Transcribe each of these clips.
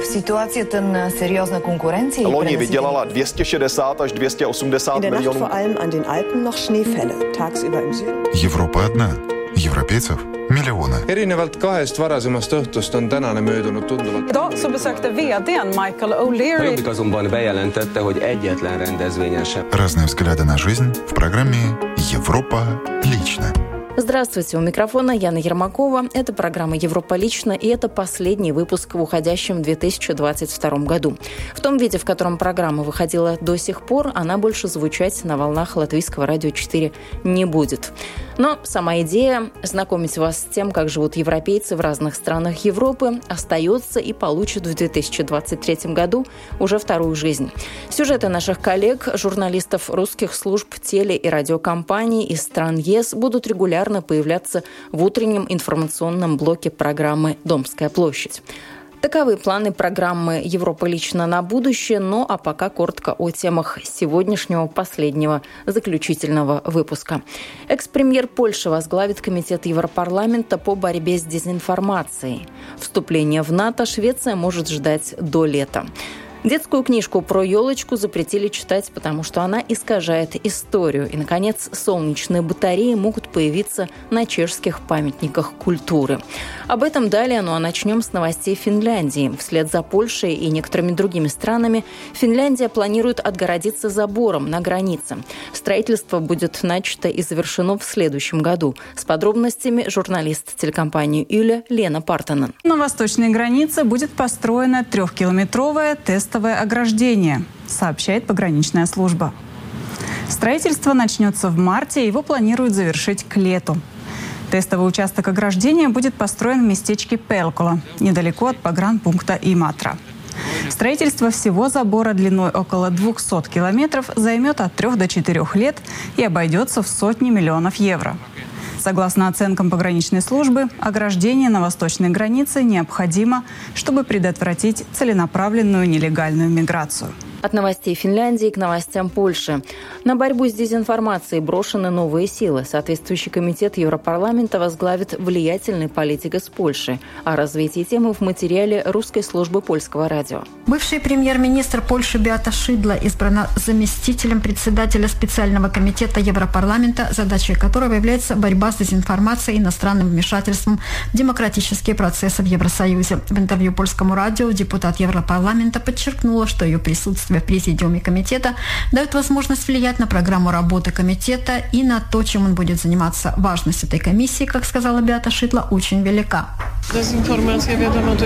v situaci ten seriózna konkurenci. Loni vydělala 260 až 280 In der Nacht milionů. vor allem an den Alpen noch Schneefälle. Tagsüber im Süden. Европа одна. Европейцев миллионы. erinevalt kahest varasemast õhtust on tänane möödunud tunduvalt. Idag så besökte vdn Michael O'Leary Jobbik azonban bejelentette, hogy egyetlen rendezvényen sem Разные взгляды на жизнь в программе «Европа лично». Здравствуйте, у микрофона Яна Ермакова. Это программа «Европа лично» и это последний выпуск в уходящем 2022 году. В том виде, в котором программа выходила до сих пор, она больше звучать на волнах Латвийского радио 4 не будет. Но сама идея знакомить вас с тем, как живут европейцы в разных странах Европы, остается и получит в 2023 году уже вторую жизнь. Сюжеты наших коллег, журналистов русских служб теле- и радиокомпаний из стран ЕС будут регулярно появляться в утреннем информационном блоке программы «Домская площадь». Таковы планы программы «Европа лично на будущее», но а пока коротко о темах сегодняшнего последнего заключительного выпуска. Экс-премьер Польши возглавит Комитет Европарламента по борьбе с дезинформацией. Вступление в НАТО Швеция может ждать до лета. Детскую книжку про елочку запретили читать, потому что она искажает историю. И, наконец, солнечные батареи могут появиться на чешских памятниках культуры. Об этом далее, ну а начнем с новостей Финляндии. Вслед за Польшей и некоторыми другими странами Финляндия планирует отгородиться забором на границе. Строительство будет начато и завершено в следующем году. С подробностями журналист телекомпании «Юля» Лена Партонен. на восточной границе будет построено трехкилометровое тестовое ограждение, сообщает пограничная служба. Строительство начнется в марте, его планируют завершить к лету. Тестовый участок ограждения будет построен в местечке Пелкула, недалеко от погранпункта Иматра. Строительство всего забора длиной около 200 километров займет от 3 до 4 лет и обойдется в сотни миллионов евро. Согласно оценкам пограничной службы, ограждение на восточной границе необходимо, чтобы предотвратить целенаправленную нелегальную миграцию. От новостей Финляндии к новостям Польши. На борьбу с дезинформацией брошены новые силы. Соответствующий комитет Европарламента возглавит влиятельный политик из Польши. О развитии темы в материале русской службы польского радио. Бывший премьер-министр Польши Беата Шидла избрана заместителем председателя специального комитета Европарламента, задачей которого является борьба с дезинформацией и иностранным вмешательством в демократические процессы в Евросоюзе. В интервью польскому радио депутат Европарламента подчеркнула, что ее присутствие в президиуме комитета дает возможность влиять на программу работы комитета и на то, чем он будет заниматься. Важность этой комиссии, как сказала Беата Шидла, очень велика.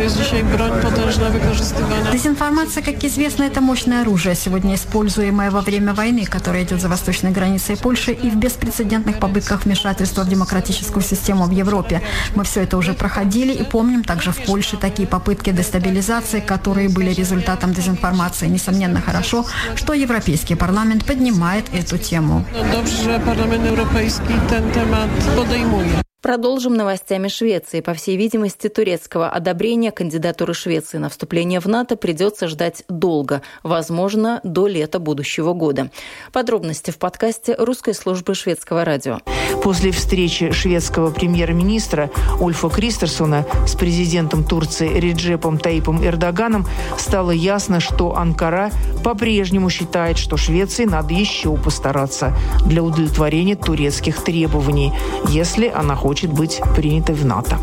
Dzisiaj broń potężna wykorzystywana. Дезинформация, как известно, это мощное оружие, сегодня используемое во время войны, которая идет за восточной границей Польши и в беспрецедентных попытках вмешательства в демократическую систему в Европе. Мы все это уже проходили и помним также в Польше такие попытки дестабилизации, которые были результатом дезинформации. Несомненно, хорошо, что Европейский парламент поднимает эту тему. Dobrze, że Parlament Europejski ten temat. Продолжим новостями Швеции. По всей видимости, турецкого одобрения кандидатуры Швеции на вступление в НАТО придется ждать долго, возможно, до лета будущего года. Подробности в подкасте русской службы шведского радио. После встречи шведского премьер-министра Ульфа Кристерсона с президентом Турции Реджепом Таипом Эрдоганом стало ясно, что Анкара по-прежнему считает, что Швеции надо еще постараться для удовлетворения турецких требований, если она хочет быть принятой в НАТО.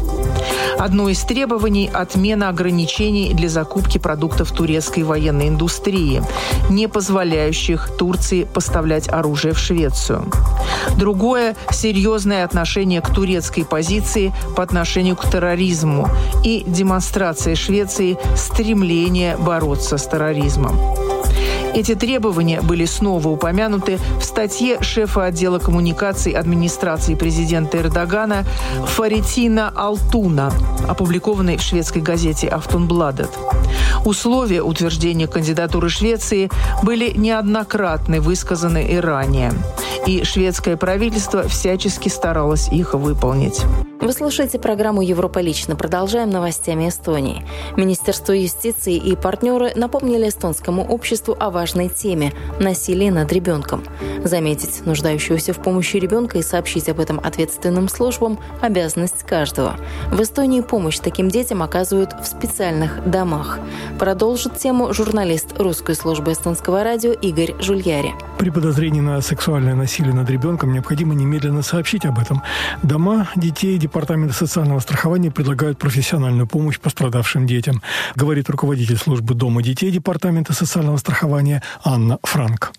Одно из требований – отмена ограничений для закупки продуктов турецкой военной индустрии, не позволяющих Турции поставлять оружие в Швецию. Другое – серьезное отношение к турецкой позиции по отношению к терроризму и демонстрация Швеции стремления бороться с терроризмом. Эти требования были снова упомянуты в статье шефа отдела коммуникаций администрации президента Эрдогана Фаритина Алтуна, опубликованной в шведской газете «Автунбладет». Условия утверждения кандидатуры Швеции были неоднократно высказаны и ранее. И шведское правительство всячески старалось их выполнить. Вы слушаете программу «Европа лично». Продолжаем новостями Эстонии. Министерство юстиции и партнеры напомнили эстонскому обществу о важной теме – насилии над ребенком. Заметить нуждающегося в помощи ребенка и сообщить об этом ответственным службам – обязанность каждого. В Эстонии помощь таким детям оказывают в специальных домах. Продолжит тему журналист русской службы эстонского радио Игорь Жульяри. При подозрении на сексуальное насилие над ребенком необходимо немедленно сообщить об этом. Дома детей Департамента социального страхования предлагают профессиональную помощь пострадавшим детям, говорит руководитель службы Дома детей Департамента социального страхования Анна Франк.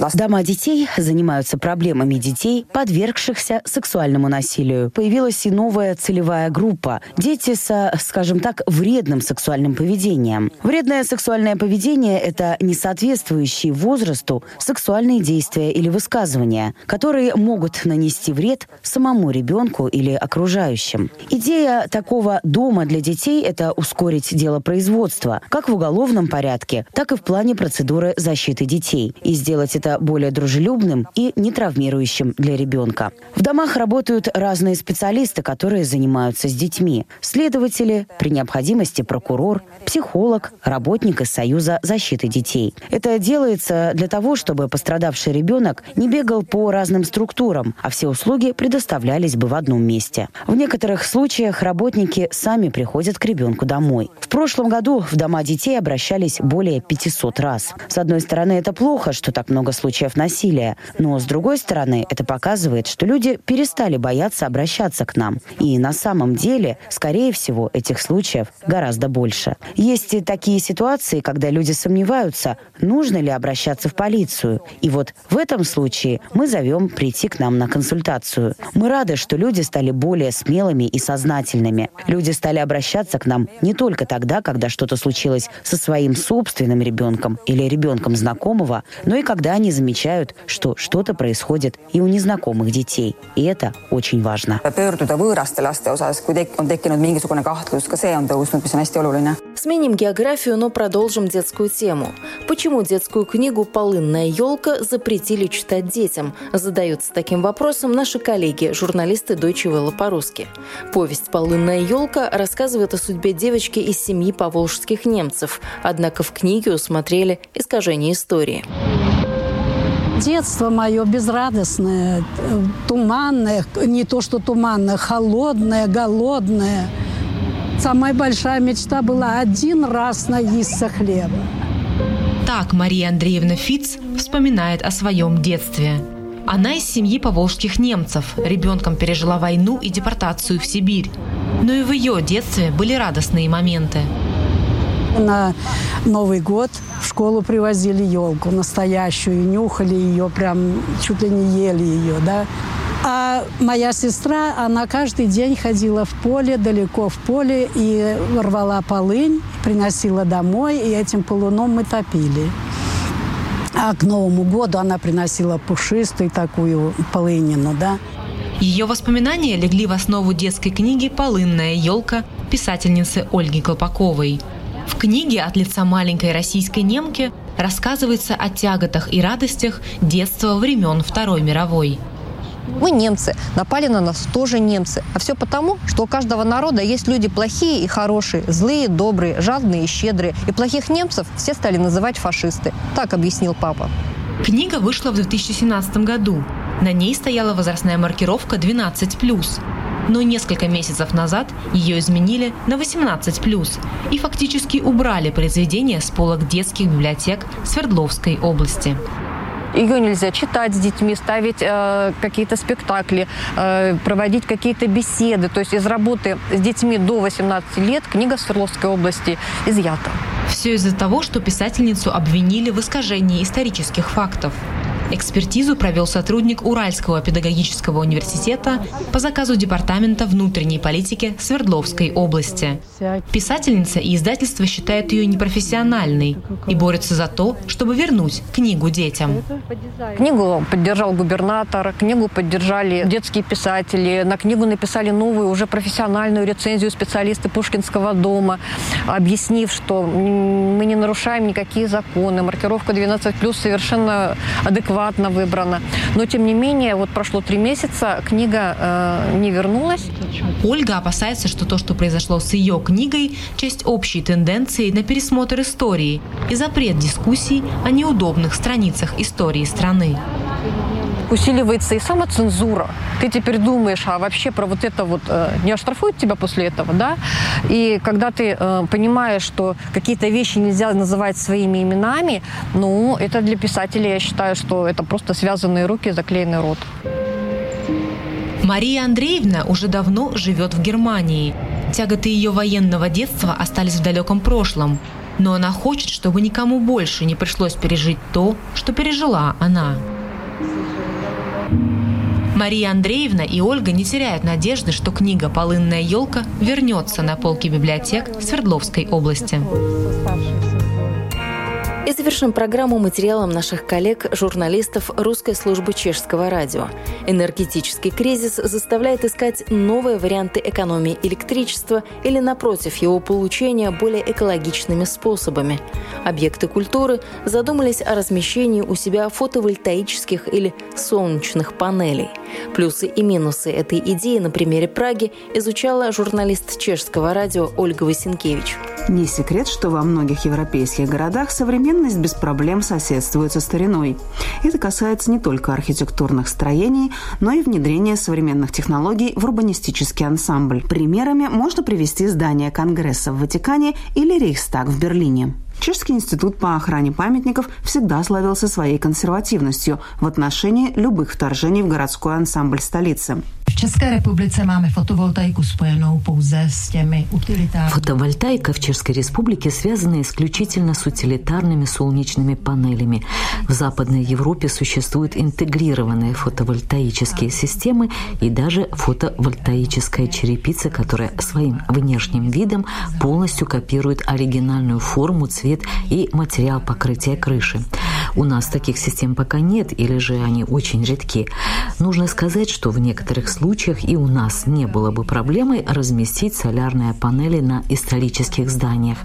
Ласт. Дома детей занимаются проблемами детей, подвергшихся сексуальному насилию. Появилась и новая целевая группа – дети со, скажем так, вредным сексуальным поведением. Вредное сексуальное поведение – это несоответствующие возрасту сексуальные действия или высказывания, которые могут нанести вред самому ребенку или окружающим. Идея такого дома для детей – это ускорить дело производства, как в уголовном порядке, так и в плане процедуры защиты детей, и сделать это более дружелюбным и не травмирующим для ребенка. В домах работают разные специалисты, которые занимаются с детьми. Следователи, при необходимости прокурор, психолог, работник из Союза защиты детей. Это делается для того, чтобы пострадавший ребенок не бегал по разным структурам, а все услуги предоставлялись бы в одном месте. В некоторых случаях работники сами приходят к ребенку домой. В прошлом году в дома детей обращались более более 500 раз. С одной стороны, это плохо, что так много случаев насилия, но с другой стороны, это показывает, что люди перестали бояться обращаться к нам. И на самом деле, скорее всего, этих случаев гораздо больше. Есть и такие ситуации, когда люди сомневаются, нужно ли обращаться в полицию. И вот в этом случае мы зовем прийти к нам на консультацию. Мы рады, что люди стали более смелыми и сознательными. Люди стали обращаться к нам не только тогда, когда что-то случилось со своим собственным собственным ребенком или ребенком знакомого, но и когда они замечают, что что-то происходит и у незнакомых детей. И это очень важно. Сменим географию, но продолжим детскую тему. Почему детскую книгу «Полынная елка» запретили читать детям? Задаются таким вопросом наши коллеги, журналисты Deutsche Welle по-русски. Повесть «Полынная елка» рассказывает о судьбе девочки из семьи поволжских немцев. Однако в книге усмотрели искажение истории. Детство мое безрадостное, туманное, не то что туманное, холодное, голодное. Самая большая мечта была один раз наесться хлеба. Так Мария Андреевна Фиц вспоминает о своем детстве. Она из семьи поволжских немцев, ребенком пережила войну и депортацию в Сибирь. Но и в ее детстве были радостные моменты. На Новый год в школу привозили елку настоящую, нюхали ее, прям чуть ли не ели ее, да. А моя сестра, она каждый день ходила в поле, далеко в поле, и рвала полынь, приносила домой, и этим полуном мы топили. А к Новому году она приносила пушистую такую полынину, да. Ее воспоминания легли в основу детской книги «Полынная елка» писательницы Ольги Колпаковой – в книге от лица маленькой российской немки рассказывается о тяготах и радостях детства времен Второй мировой. Мы немцы, напали на нас тоже немцы. А все потому, что у каждого народа есть люди плохие и хорошие, злые, добрые, жадные и щедрые. И плохих немцев все стали называть фашисты. Так объяснил папа. Книга вышла в 2017 году. На ней стояла возрастная маркировка 12+ но несколько месяцев назад ее изменили на 18+, и фактически убрали произведение с полок детских библиотек Свердловской области. Ее нельзя читать с детьми, ставить э, какие-то спектакли, э, проводить какие-то беседы. То есть из работы с детьми до 18 лет книга Свердловской области изъята. Все из-за того, что писательницу обвинили в искажении исторических фактов. Экспертизу провел сотрудник Уральского педагогического университета по заказу Департамента внутренней политики Свердловской области. Писательница и издательство считают ее непрофессиональной и борются за то, чтобы вернуть книгу детям. Книгу поддержал губернатор, книгу поддержали детские писатели, на книгу написали новую уже профессиональную рецензию специалисты Пушкинского дома, объяснив, что мы не нарушаем никакие законы, маркировка 12+, совершенно адекватна адекватно выбрана. Но, тем не менее, вот прошло три месяца, книга э, не вернулась. Ольга опасается, что то, что произошло с ее книгой, часть общей тенденции на пересмотр истории и запрет дискуссий о неудобных страницах истории страны. Усиливается и самоцензура. Ты теперь думаешь, а вообще про вот это вот э, не оштрафуют тебя после этого, да? И когда ты э, понимаешь, что какие-то вещи нельзя называть своими именами, ну, это для писателя, я считаю, что это просто связанные руки, заклеенный рот. Мария Андреевна уже давно живет в Германии. Тяготы ее военного детства остались в далеком прошлом. Но она хочет, чтобы никому больше не пришлось пережить то, что пережила она. Мария Андреевна и Ольга не теряют надежды, что книга «Полынная елка» вернется на полки библиотек Свердловской области. И завершим программу материалом наших коллег, журналистов русской службы чешского радио. Энергетический кризис заставляет искать новые варианты экономии электричества или, напротив, его получения более экологичными способами. Объекты культуры задумались о размещении у себя фотовольтаических или солнечных панелей. Плюсы и минусы этой идеи на примере Праги изучала журналист чешского радио Ольга Васенкевич. Не секрет, что во многих европейских городах современность без проблем соседствует со стариной. Это касается не только архитектурных строений, но и внедрения современных технологий в урбанистический ансамбль. Примерами можно привести здание Конгресса в Ватикане или Рейхстаг в Берлине. Чешский институт по охране памятников всегда славился своей консервативностью в отношении любых вторжений в городской ансамбль столицы. V České republice máme fotovoltaiku spojenou pouze с těmi utilitárními. Фотовольтайка в Чешской Республике связана исключительно с утилитарными солнечными панелями. В Западной Европе существуют интегрированные фотовольтаические системы и даже фотовольтаическая черепица, которая своим внешним видом полностью копирует оригинальную форму, цвет и материал покрытия крыши. У нас таких систем пока нет, или же они очень редки. Нужно сказать, что в некоторых случаях и у нас не было бы проблемой разместить солярные панели на исторических зданиях.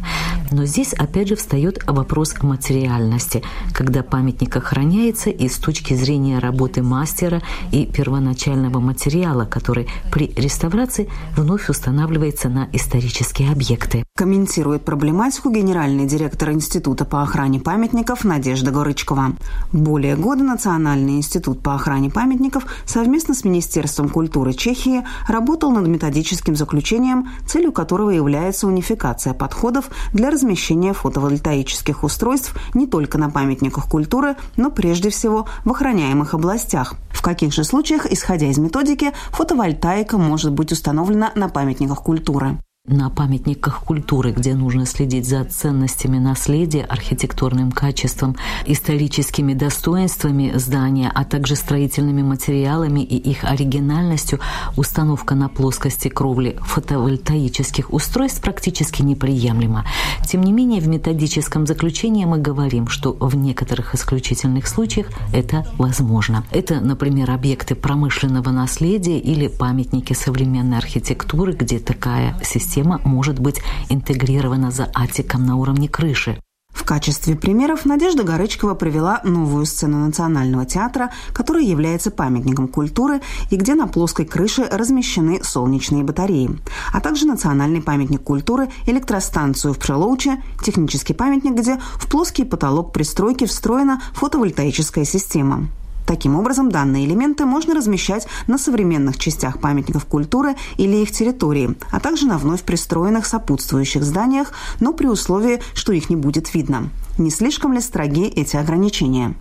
Но здесь опять же встает вопрос материальности, когда памятник охраняется и с точки зрения работы мастера и первоначального материала, который при реставрации вновь устанавливается на исторические объекты. Комментирует проблематику генеральный директор Института по охране памятников Надежда Горычкова. Более года Национальный институт по охране памятников совместно с Министерством культуры Чехии работал над методическим заключением, целью которого является унификация подходов для размещения фотовольтаических устройств не только на памятниках культуры, но прежде всего в охраняемых областях. В каких же случаях, исходя из методики, фотовольтаика может быть установлена на памятниках культуры? На памятниках культуры, где нужно следить за ценностями наследия, архитектурным качеством, историческими достоинствами здания, а также строительными материалами и их оригинальностью, установка на плоскости кровли фотовольтаических устройств практически неприемлема. Тем не менее, в методическом заключении мы говорим, что в некоторых исключительных случаях это возможно. Это, например, объекты промышленного наследия или памятники современной архитектуры, где такая система система может быть интегрирована за атиком на уровне крыши. В качестве примеров Надежда Горычкова привела новую сцену Национального театра, которая является памятником культуры и где на плоской крыше размещены солнечные батареи, а также национальный памятник культуры, электростанцию в Пшелоуче, технический памятник, где в плоский потолок пристройки встроена фотовольтаическая система. Таким образом, данные элементы можно размещать на современных частях памятников культуры или их территории, а также на вновь пристроенных сопутствующих зданиях, но при условии, что их не будет видно. Не слишком ли строги эти ограничения?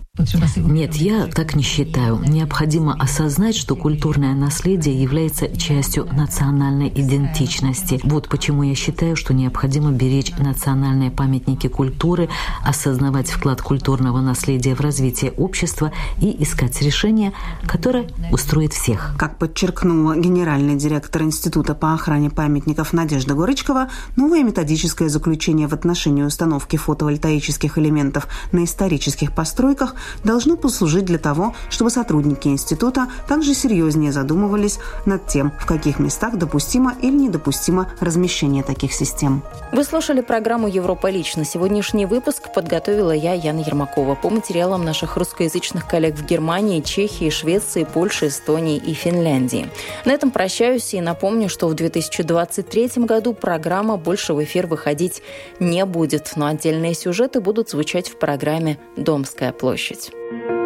Нет, я так не считаю. Необходимо осознать, что культурное наследие является частью национальной идентичности. Вот почему я считаю, что необходимо беречь национальные памятники культуры, осознавать вклад культурного наследия в развитие общества и искать решение, которое устроит всех. Как подчеркнула генеральный директор Института по охране памятников Надежда Горычкова, новое методическое заключение в отношении установки фотовольтаических элементов на исторических постройках – должно послужить для того, чтобы сотрудники института также серьезнее задумывались над тем, в каких местах допустимо или недопустимо размещение таких систем. Вы слушали программу «Европа лично». Сегодняшний выпуск подготовила я, Яна Ермакова, по материалам наших русскоязычных коллег в Германии, Чехии, Швеции, Польше, Эстонии и Финляндии. На этом прощаюсь и напомню, что в 2023 году программа больше в эфир выходить не будет, но отдельные сюжеты будут звучать в программе «Домская площадь». Peace.